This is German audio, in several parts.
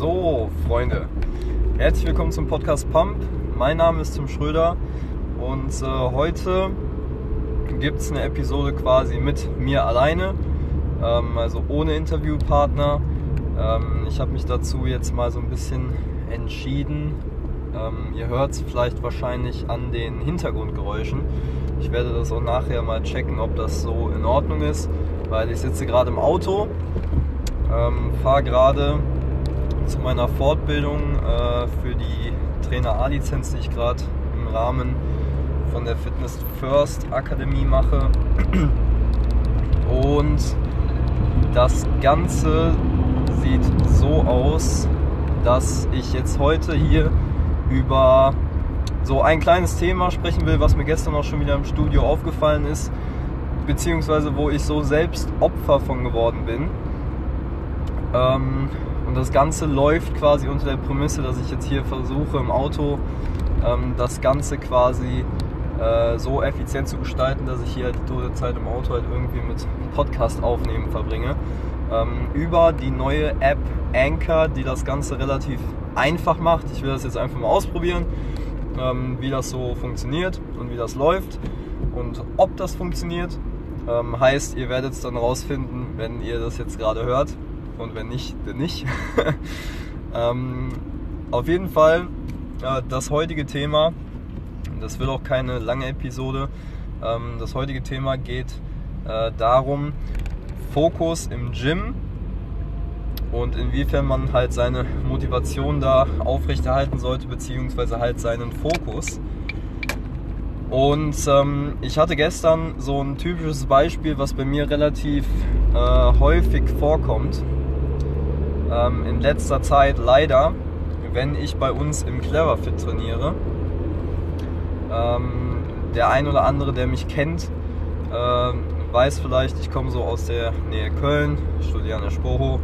So, Freunde, herzlich willkommen zum Podcast Pump. Mein Name ist Tim Schröder und äh, heute gibt es eine Episode quasi mit mir alleine, ähm, also ohne Interviewpartner. Ähm, ich habe mich dazu jetzt mal so ein bisschen entschieden. Ähm, ihr hört es vielleicht wahrscheinlich an den Hintergrundgeräuschen. Ich werde das auch nachher mal checken, ob das so in Ordnung ist, weil ich sitze gerade im Auto, ähm, fahre gerade zu meiner Fortbildung äh, für die Trainer A-Lizenz, die ich gerade im Rahmen von der Fitness First Akademie mache. Und das Ganze sieht so aus, dass ich jetzt heute hier über so ein kleines Thema sprechen will, was mir gestern auch schon wieder im Studio aufgefallen ist, beziehungsweise wo ich so selbst Opfer von geworden bin. Ähm, und das Ganze läuft quasi unter der Prämisse, dass ich jetzt hier versuche im Auto ähm, das Ganze quasi äh, so effizient zu gestalten, dass ich hier halt die tote Zeit im Auto halt irgendwie mit Podcast aufnehmen verbringe. Ähm, über die neue App Anchor, die das Ganze relativ einfach macht. Ich will das jetzt einfach mal ausprobieren, ähm, wie das so funktioniert und wie das läuft und ob das funktioniert. Ähm, heißt, ihr werdet es dann rausfinden, wenn ihr das jetzt gerade hört und wenn nicht, dann nicht. ähm, auf jeden Fall äh, das heutige Thema, das wird auch keine lange Episode, ähm, das heutige Thema geht äh, darum, Fokus im Gym und inwiefern man halt seine Motivation da aufrechterhalten sollte, beziehungsweise halt seinen Fokus. Und ähm, ich hatte gestern so ein typisches Beispiel, was bei mir relativ äh, häufig vorkommt ähm, in letzter Zeit leider, wenn ich bei uns im Cleverfit trainiere. Ähm, der ein oder andere, der mich kennt, äh, weiß vielleicht, ich komme so aus der Nähe Köln, studiere an der Spoho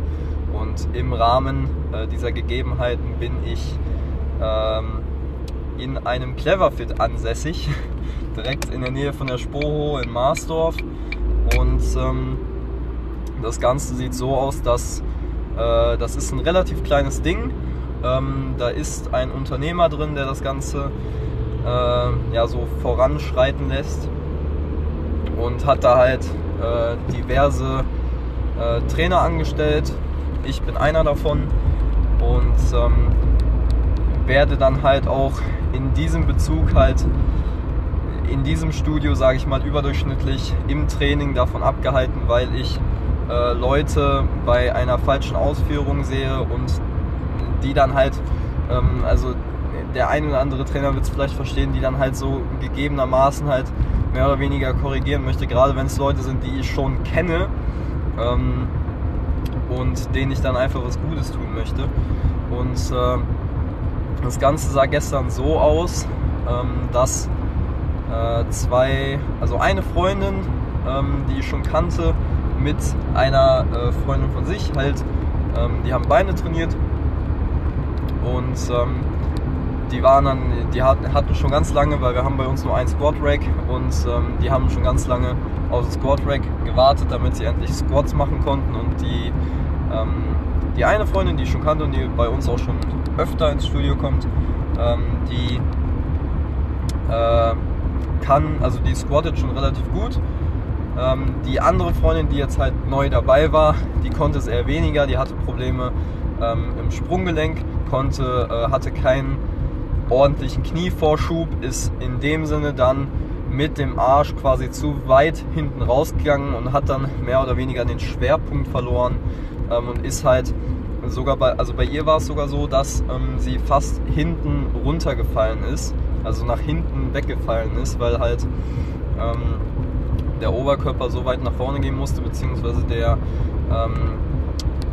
und im Rahmen äh, dieser Gegebenheiten bin ich ähm, in einem Cleverfit ansässig, direkt in der Nähe von der Spoho in Marsdorf und ähm, das Ganze sieht so aus, dass äh, das ist ein relativ kleines Ding. Ähm, da ist ein Unternehmer drin, der das Ganze äh, ja, so voranschreiten lässt und hat da halt äh, diverse äh, Trainer angestellt. Ich bin einer davon und ähm, werde dann halt auch in diesem Bezug halt in diesem Studio, sage ich mal, überdurchschnittlich im Training davon abgehalten, weil ich äh, Leute bei einer falschen Ausführung sehe und die dann halt, ähm, also der ein oder andere Trainer wird es vielleicht verstehen, die dann halt so gegebenermaßen halt mehr oder weniger korrigieren möchte, gerade wenn es Leute sind, die ich schon kenne ähm, und denen ich dann einfach was Gutes tun möchte. Und äh, das Ganze sah gestern so aus, ähm, dass äh, zwei, also eine Freundin, ähm, die ich schon kannte, mit einer äh, Freundin von sich halt. Ähm, die haben Beine trainiert und ähm, die waren dann, die hatten, schon ganz lange, weil wir haben bei uns nur ein Squat Rack und ähm, die haben schon ganz lange auf das Squat Rack gewartet, damit sie endlich Squats machen konnten und die ähm, die eine Freundin, die ich schon kannte und die bei uns auch schon öfter ins Studio kommt, ähm, die äh, kann, also die squattet schon relativ gut ähm, die andere Freundin, die jetzt halt neu dabei war, die konnte es eher weniger, die hatte Probleme ähm, im Sprunggelenk, konnte, äh, hatte keinen ordentlichen Knievorschub, ist in dem Sinne dann mit dem Arsch quasi zu weit hinten rausgegangen und hat dann mehr oder weniger den Schwerpunkt verloren ähm, und ist halt sogar bei, also bei ihr war es sogar so, dass ähm, sie fast hinten runtergefallen ist, also nach hinten weggefallen ist, weil halt ähm, der Oberkörper so weit nach vorne gehen musste, beziehungsweise der, ähm,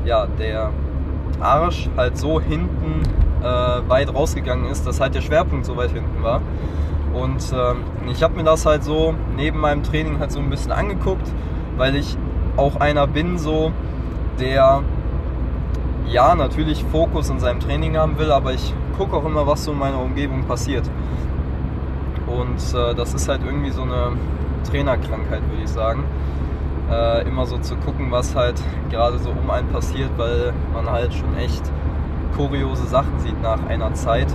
ja, der Arsch halt so hinten äh, weit rausgegangen ist, dass halt der Schwerpunkt so weit hinten war. Und ähm, ich habe mir das halt so neben meinem Training halt so ein bisschen angeguckt, weil ich auch einer bin, so der ja natürlich Fokus in seinem Training haben will, aber ich gucke auch immer, was so in meiner Umgebung passiert. Und äh, das ist halt irgendwie so eine Trainerkrankheit, würde ich sagen. Äh, immer so zu gucken, was halt gerade so um einen passiert, weil man halt schon echt kuriose Sachen sieht nach einer Zeit.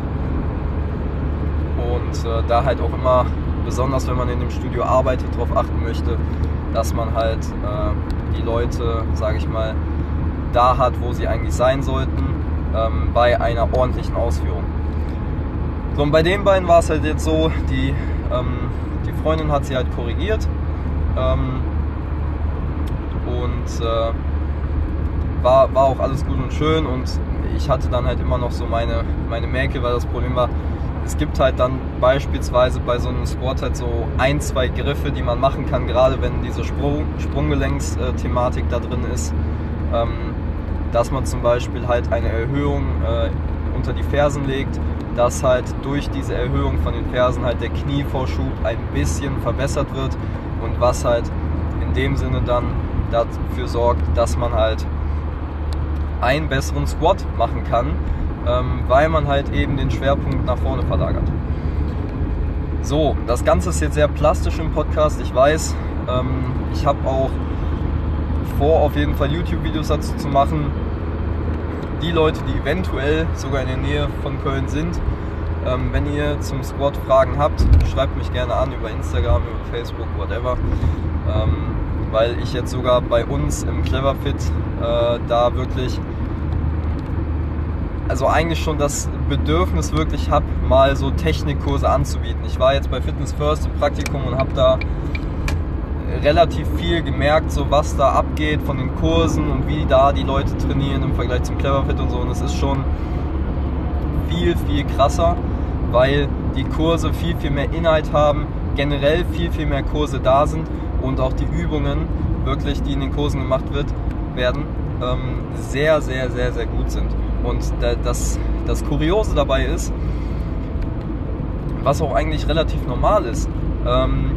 Und äh, da halt auch immer, besonders wenn man in dem Studio arbeitet, darauf achten möchte, dass man halt äh, die Leute, sage ich mal, da hat, wo sie eigentlich sein sollten, ähm, bei einer ordentlichen Ausführung. So, und bei den beiden war es halt jetzt so, die, ähm, die Freundin hat sie halt korrigiert. Ähm, und äh, war, war auch alles gut und schön und ich hatte dann halt immer noch so meine, meine Mäkel, weil das Problem war, es gibt halt dann beispielsweise bei so einem Squat halt so ein, zwei Griffe, die man machen kann, gerade wenn diese Sprung, Sprunggelenks-Thematik da drin ist, ähm, dass man zum Beispiel halt eine Erhöhung äh, unter die Fersen legt, dass halt durch diese Erhöhung von den Fersen halt der Knievorschub ein bisschen verbessert wird und was halt in dem Sinne dann dafür sorgt, dass man halt einen besseren Squat machen kann, ähm, weil man halt eben den Schwerpunkt nach vorne verlagert. So, das Ganze ist jetzt sehr plastisch im Podcast, ich weiß. Ähm, ich habe auch vor, auf jeden Fall YouTube-Videos dazu zu machen. Die Leute, die eventuell sogar in der Nähe von Köln sind, ähm, wenn ihr zum Squat Fragen habt, schreibt mich gerne an über Instagram, über Facebook, whatever. Ähm, weil ich jetzt sogar bei uns im Cleverfit äh, da wirklich also eigentlich schon das Bedürfnis wirklich habe, mal so Technikkurse anzubieten. Ich war jetzt bei Fitness First im Praktikum und habe da relativ viel gemerkt, so was da abgeht von den Kursen und wie da die Leute trainieren im Vergleich zum Cleverfit und so. Und es ist schon viel, viel krasser, weil die Kurse viel, viel mehr Inhalt haben, generell viel, viel mehr Kurse da sind und auch die Übungen wirklich, die in den Kursen gemacht wird, werden, ähm, sehr, sehr, sehr, sehr gut sind. Und das, das Kuriose dabei ist, was auch eigentlich relativ normal ist, ähm,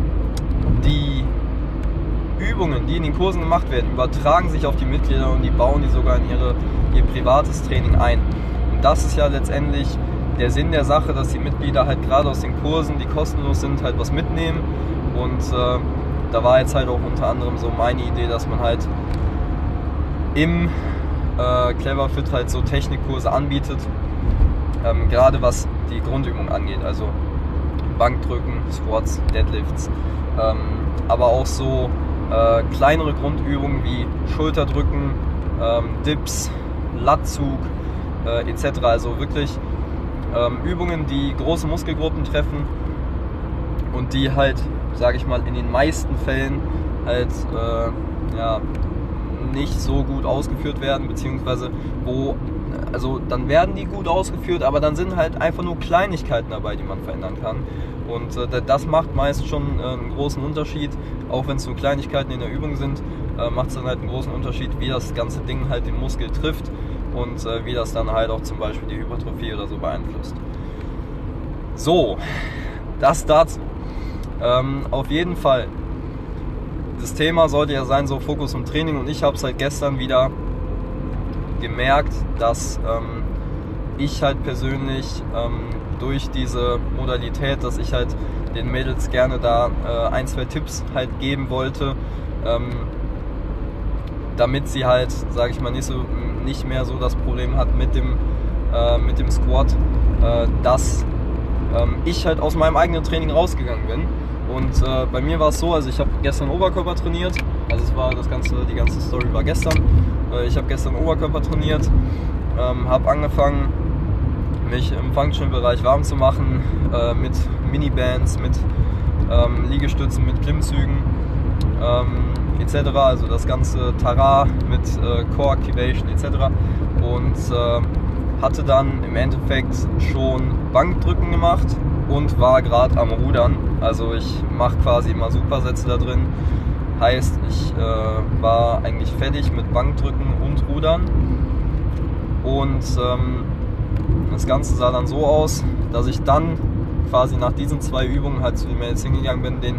die Übungen, die in den Kursen gemacht werden, übertragen sich auf die Mitglieder und die bauen die sogar in ihre, ihr privates Training ein. Und das ist ja letztendlich der Sinn der Sache, dass die Mitglieder halt gerade aus den Kursen, die kostenlos sind, halt was mitnehmen. Und äh, da war jetzt halt auch unter anderem so meine Idee, dass man halt im äh, Cleverfit halt so Technikkurse anbietet, ähm, gerade was die Grundübung angeht, also Bankdrücken, Squats, Deadlifts, ähm, aber auch so äh, kleinere Grundübungen wie Schulterdrücken, ähm, Dips, Latzug äh, etc. Also wirklich ähm, Übungen, die große Muskelgruppen treffen und die halt, sage ich mal, in den meisten Fällen halt äh, ja, nicht so gut ausgeführt werden, beziehungsweise wo, also dann werden die gut ausgeführt, aber dann sind halt einfach nur Kleinigkeiten dabei, die man verändern kann. Und äh, das macht meist schon äh, einen großen Unterschied, auch wenn es nur Kleinigkeiten in der Übung sind, äh, macht es dann halt einen großen Unterschied, wie das ganze Ding halt den Muskel trifft und äh, wie das dann halt auch zum Beispiel die Hypertrophie oder so beeinflusst. So, das dazu. Ähm, auf jeden Fall das Thema sollte ja sein, so Fokus und Training. Und ich habe es halt gestern wieder gemerkt, dass ähm, ich halt persönlich ähm, durch diese Modalität, dass ich halt den Mädels gerne da äh, ein, zwei Tipps halt geben wollte, ähm, damit sie halt, sage ich mal, nicht, so, nicht mehr so das Problem hat mit dem, äh, mit dem Squat, äh, dass ähm, ich halt aus meinem eigenen Training rausgegangen bin und äh, bei mir war es so, also ich habe gestern Oberkörper trainiert. Also es war das ganze, die ganze Story war gestern. Äh, ich habe gestern Oberkörper trainiert, ähm, habe angefangen, mich im Functional-Bereich warm zu machen äh, mit Minibands, mit ähm, Liegestützen, mit Klimmzügen ähm, etc. Also das ganze Tara mit äh, Core Activation etc. Und äh, hatte dann im Endeffekt schon Bankdrücken gemacht und war gerade am Rudern. Also ich mache quasi immer Supersätze da drin. Heißt, ich äh, war eigentlich fertig mit Bankdrücken und Rudern. Und ähm, das Ganze sah dann so aus, dass ich dann quasi nach diesen zwei Übungen halt zu den Mädels hingegangen bin, den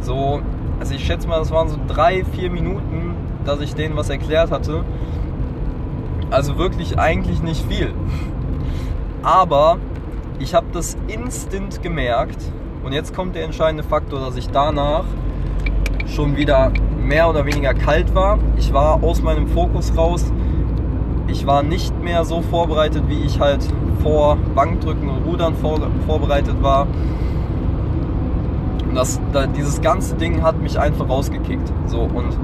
so, also ich schätze mal, das waren so drei, vier Minuten, dass ich denen was erklärt hatte. Also wirklich eigentlich nicht viel. Aber ich habe das instant gemerkt und jetzt kommt der entscheidende Faktor, dass ich danach schon wieder mehr oder weniger kalt war. Ich war aus meinem Fokus raus. Ich war nicht mehr so vorbereitet, wie ich halt vor Bankdrücken und Rudern vor, vorbereitet war. Das, da, dieses ganze Ding hat mich einfach rausgekickt. So, und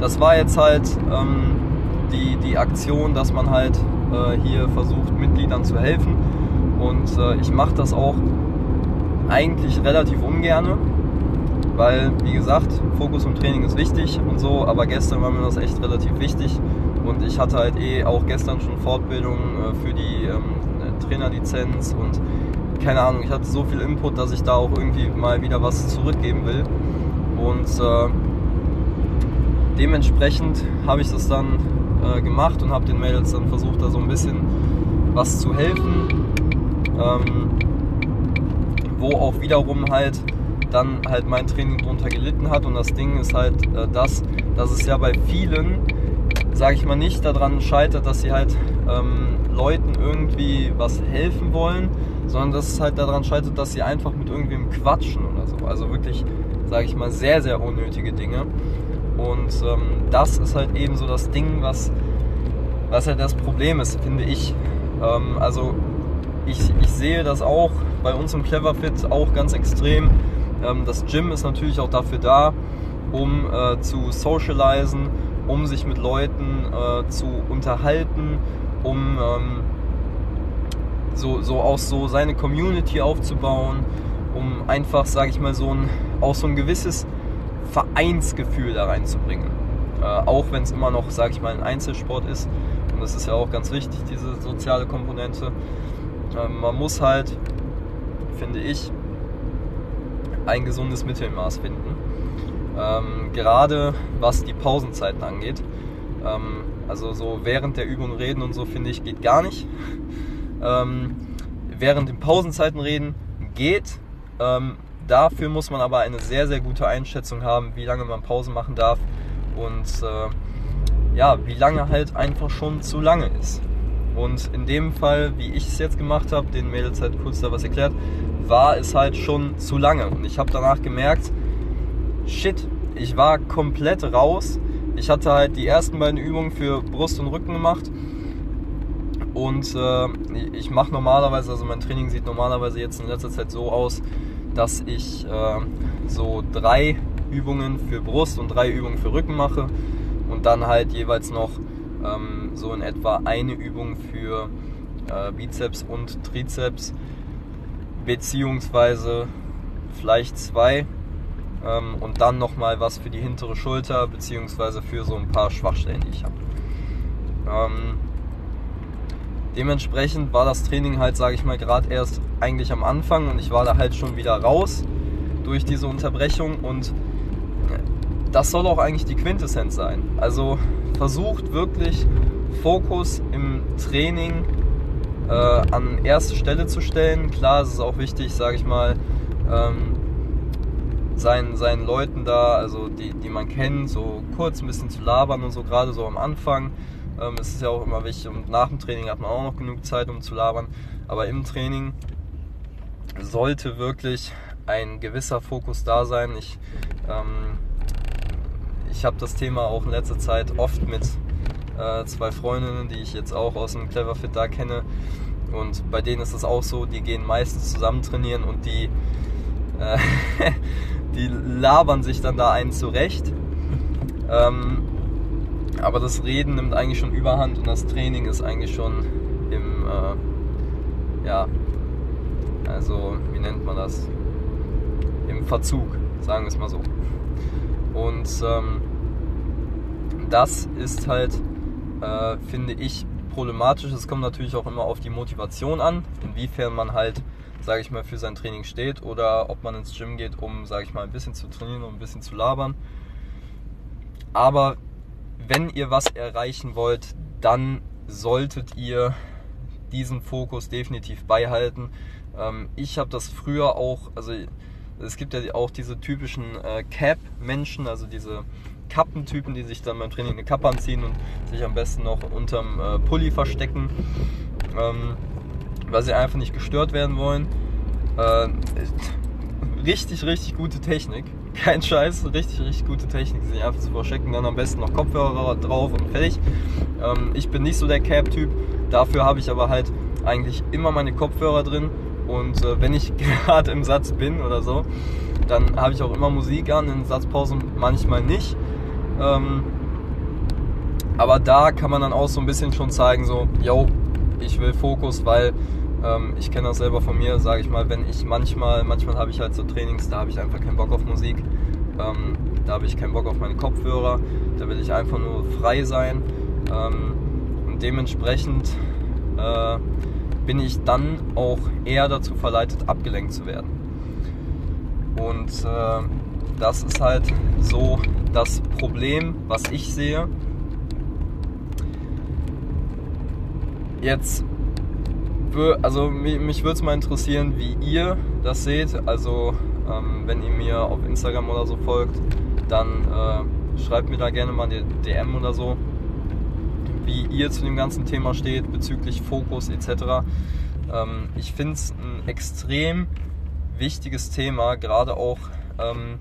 das war jetzt halt ähm, die, die Aktion, dass man halt äh, hier versucht, Mitgliedern zu helfen. Und äh, ich mache das auch eigentlich relativ ungerne, weil, wie gesagt, Fokus im Training ist wichtig und so, aber gestern war mir das echt relativ wichtig. Und ich hatte halt eh auch gestern schon Fortbildung äh, für die ähm, Trainerlizenz und keine Ahnung, ich hatte so viel Input, dass ich da auch irgendwie mal wieder was zurückgeben will. Und äh, dementsprechend habe ich das dann äh, gemacht und habe den Mädels dann versucht, da so ein bisschen was zu helfen. Ähm, wo auch wiederum halt dann halt mein Training drunter gelitten hat. Und das Ding ist halt äh, das, dass es ja bei vielen, sage ich mal, nicht daran scheitert, dass sie halt ähm, Leuten irgendwie was helfen wollen, sondern dass es halt daran scheitert, dass sie einfach mit irgendwem quatschen oder so. Also wirklich, sage ich mal, sehr, sehr unnötige Dinge. Und ähm, das ist halt eben so das Ding, was, was halt das Problem ist, finde ich. Ähm, also ich, ich sehe das auch bei uns im Cleverfit auch ganz extrem. Ähm, das Gym ist natürlich auch dafür da, um äh, zu socialisen, um sich mit Leuten äh, zu unterhalten, um ähm, so, so auch so seine Community aufzubauen, um einfach, sage ich mal, so ein, auch so ein gewisses Vereinsgefühl da reinzubringen. Äh, auch wenn es immer noch, sage ich mal, ein Einzelsport ist. Und das ist ja auch ganz wichtig, diese soziale Komponente. Ähm, man muss halt, finde ich, ein gesundes Mittelmaß finden. Ähm, gerade was die Pausenzeiten angeht. Ähm, also so während der Übung reden und so finde ich geht gar nicht. Ähm, während den Pausenzeiten reden geht. Ähm, dafür muss man aber eine sehr, sehr gute Einschätzung haben, wie lange man Pause machen darf und äh, ja, wie lange halt einfach schon zu lange ist. Und in dem Fall, wie ich es jetzt gemacht habe, den Mädels halt kurz da was erklärt, war es halt schon zu lange. Und ich habe danach gemerkt, shit, ich war komplett raus. Ich hatte halt die ersten beiden Übungen für Brust und Rücken gemacht. Und äh, ich mache normalerweise, also mein Training sieht normalerweise jetzt in letzter Zeit so aus, dass ich äh, so drei Übungen für Brust und drei Übungen für Rücken mache und dann halt jeweils noch ähm, so in etwa eine Übung für äh, Bizeps und Trizeps, beziehungsweise vielleicht zwei ähm, und dann nochmal was für die hintere Schulter, beziehungsweise für so ein paar Schwachstellen, die ich habe. Ähm, dementsprechend war das Training halt, sage ich mal, gerade erst eigentlich am Anfang und ich war da halt schon wieder raus durch diese Unterbrechung und das soll auch eigentlich die Quintessenz sein. Also versucht wirklich Fokus im Training äh, an erste Stelle zu stellen. Klar, es ist auch wichtig, sage ich mal, ähm, seinen, seinen Leuten da, also die, die man kennt, so kurz ein bisschen zu labern und so, gerade so am Anfang. Ähm, es ist ja auch immer wichtig und nach dem Training hat man auch noch genug Zeit, um zu labern. Aber im Training sollte wirklich ein gewisser Fokus da sein. Ich ähm, ich habe das Thema auch in letzter Zeit oft mit äh, zwei Freundinnen, die ich jetzt auch aus dem Cleverfit da kenne. Und bei denen ist es auch so, die gehen meistens zusammen trainieren und die, äh, die labern sich dann da einen zurecht. Ähm, aber das Reden nimmt eigentlich schon überhand und das Training ist eigentlich schon im, äh, ja, also wie nennt man das? Im Verzug, sagen wir es mal so. Und ähm, das ist halt, äh, finde ich, problematisch. Es kommt natürlich auch immer auf die Motivation an, inwiefern man halt, sage ich mal, für sein Training steht oder ob man ins Gym geht, um, sage ich mal, ein bisschen zu trainieren und ein bisschen zu labern. Aber wenn ihr was erreichen wollt, dann solltet ihr diesen Fokus definitiv beihalten. Ähm, ich habe das früher auch, also es gibt ja auch diese typischen äh, Cap-Menschen, also diese Kappentypen, die sich dann beim Training eine Kappe anziehen und sich am besten noch unterm äh, Pulli verstecken, ähm, weil sie einfach nicht gestört werden wollen. Äh, richtig, richtig gute Technik. Kein Scheiß, richtig, richtig gute Technik. Sie einfach zu verstecken, dann am besten noch Kopfhörer drauf und fertig. Ähm, ich bin nicht so der Cap-Typ. Dafür habe ich aber halt eigentlich immer meine Kopfhörer drin. Und äh, wenn ich gerade im Satz bin oder so, dann habe ich auch immer Musik an, in Satzpausen manchmal nicht. Ähm, aber da kann man dann auch so ein bisschen schon zeigen, so, yo, ich will Fokus, weil ähm, ich kenne das selber von mir, sage ich mal, wenn ich manchmal, manchmal habe ich halt so Trainings, da habe ich einfach keinen Bock auf Musik, ähm, da habe ich keinen Bock auf meine Kopfhörer, da will ich einfach nur frei sein ähm, und dementsprechend äh, bin ich dann auch eher dazu verleitet, abgelenkt zu werden. Und äh, das ist halt so das Problem, was ich sehe. Jetzt also mich würde es mal interessieren, wie ihr das seht. Also ähm, wenn ihr mir auf Instagram oder so folgt, dann äh, schreibt mir da gerne mal eine DM oder so, wie ihr zu dem ganzen Thema steht bezüglich Fokus etc. Ähm, ich finde es ein extrem wichtiges Thema, gerade auch ähm,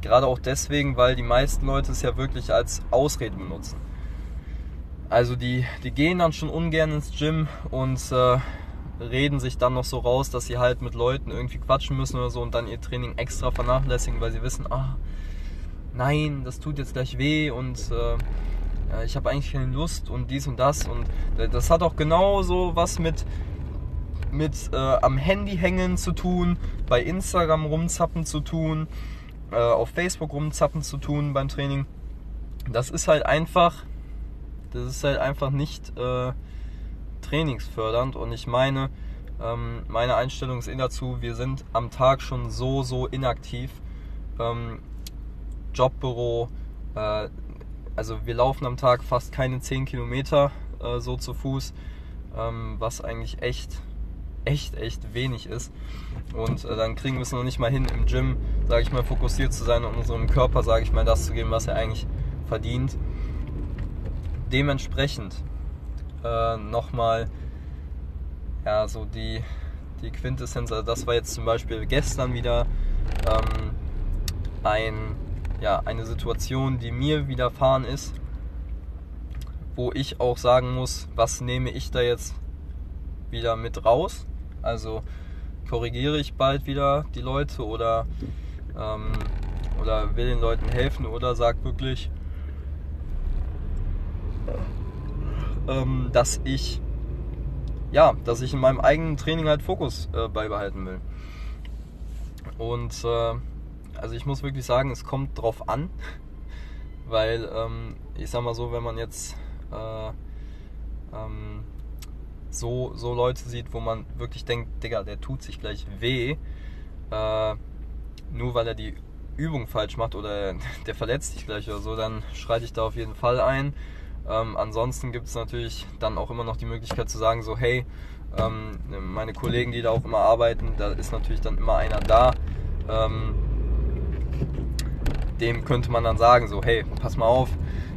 gerade auch deswegen, weil die meisten Leute es ja wirklich als Ausrede benutzen. Also die, die gehen dann schon ungern ins Gym und äh, reden sich dann noch so raus, dass sie halt mit Leuten irgendwie quatschen müssen oder so und dann ihr Training extra vernachlässigen, weil sie wissen, ah, nein, das tut jetzt gleich weh und äh, ich habe eigentlich keine Lust und dies und das und das hat auch genauso was mit mit äh, am Handy hängen zu tun, bei Instagram rumzappen zu tun, äh, auf Facebook rumzappen zu tun beim Training. Das ist halt einfach das ist halt einfach nicht äh, trainingsfördernd und ich meine, ähm, meine Einstellung ist eh dazu, wir sind am Tag schon so, so inaktiv. Ähm, Jobbüro, äh, also wir laufen am Tag fast keine 10 Kilometer äh, so zu Fuß, ähm, was eigentlich echt, echt, echt wenig ist. Und äh, dann kriegen wir es noch nicht mal hin, im Gym, sage ich mal, fokussiert zu sein und unserem Körper, sage ich mal, das zu geben, was er eigentlich verdient dementsprechend äh, nochmal ja, so die, die Quintessenz, also das war jetzt zum Beispiel gestern wieder ähm, ein, ja, eine Situation, die mir widerfahren ist, wo ich auch sagen muss, was nehme ich da jetzt wieder mit raus? Also korrigiere ich bald wieder die Leute oder, ähm, oder will den Leuten helfen oder sag wirklich, ähm, dass ich ja, dass ich in meinem eigenen Training halt Fokus äh, beibehalten will. Und äh, also ich muss wirklich sagen, es kommt drauf an, weil ähm, ich sag mal so, wenn man jetzt äh, ähm, so, so Leute sieht, wo man wirklich denkt, Digga, der tut sich gleich weh, äh, nur weil er die Übung falsch macht oder der verletzt sich gleich oder so, dann schreite ich da auf jeden Fall ein ähm, ansonsten gibt es natürlich dann auch immer noch die Möglichkeit zu sagen, so hey, ähm, meine Kollegen, die da auch immer arbeiten, da ist natürlich dann immer einer da. Ähm, dem könnte man dann sagen, so hey, pass mal auf,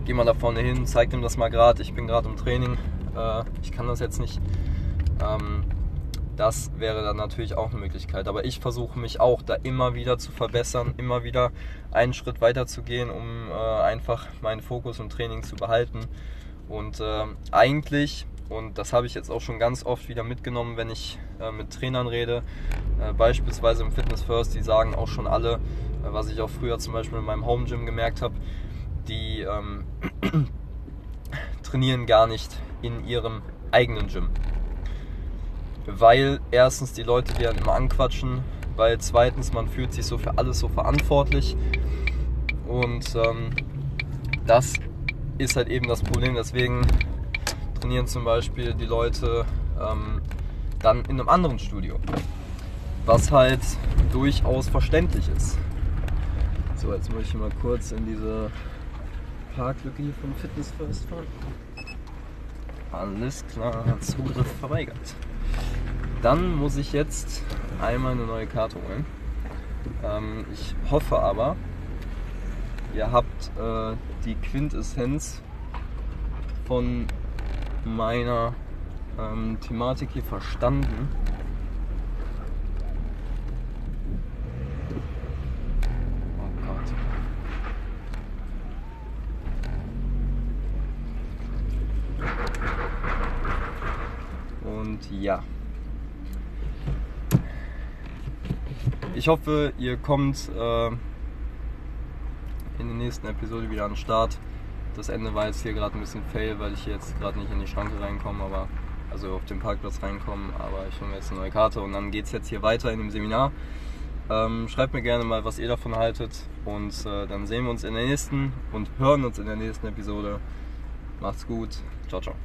geh mal da vorne hin, zeig dem das mal gerade, ich bin gerade im Training, äh, ich kann das jetzt nicht. Ähm, das wäre dann natürlich auch eine Möglichkeit. Aber ich versuche mich auch da immer wieder zu verbessern, immer wieder einen Schritt weiter zu gehen, um äh, einfach meinen Fokus im Training zu behalten. Und äh, eigentlich, und das habe ich jetzt auch schon ganz oft wieder mitgenommen, wenn ich äh, mit Trainern rede, äh, beispielsweise im Fitness First, die sagen auch schon alle, äh, was ich auch früher zum Beispiel in meinem Home Gym gemerkt habe, die ähm, trainieren gar nicht in ihrem eigenen Gym weil erstens die Leute die dann immer anquatschen, weil zweitens man fühlt sich so für alles so verantwortlich und ähm, das ist halt eben das Problem. Deswegen trainieren zum Beispiel die Leute ähm, dann in einem anderen Studio, was halt durchaus verständlich ist. So, jetzt muss ich mal kurz in diese Parklücke hier vom Fitness First fahren. Alles klar, Zugriff verweigert. Dann muss ich jetzt einmal eine neue Karte holen. Ähm, ich hoffe aber, ihr habt äh, die Quintessenz von meiner ähm, Thematik hier verstanden. Oh Und ja. Ich hoffe, ihr kommt äh, in der nächsten Episode wieder an den Start. Das Ende war jetzt hier gerade ein bisschen fail, weil ich jetzt gerade nicht in die Schranke reinkomme, aber also auf den Parkplatz reinkomme. Aber ich hole mir jetzt eine neue Karte und dann geht es jetzt hier weiter in dem Seminar. Ähm, schreibt mir gerne mal, was ihr davon haltet und äh, dann sehen wir uns in der nächsten und hören uns in der nächsten Episode. Macht's gut. Ciao, ciao.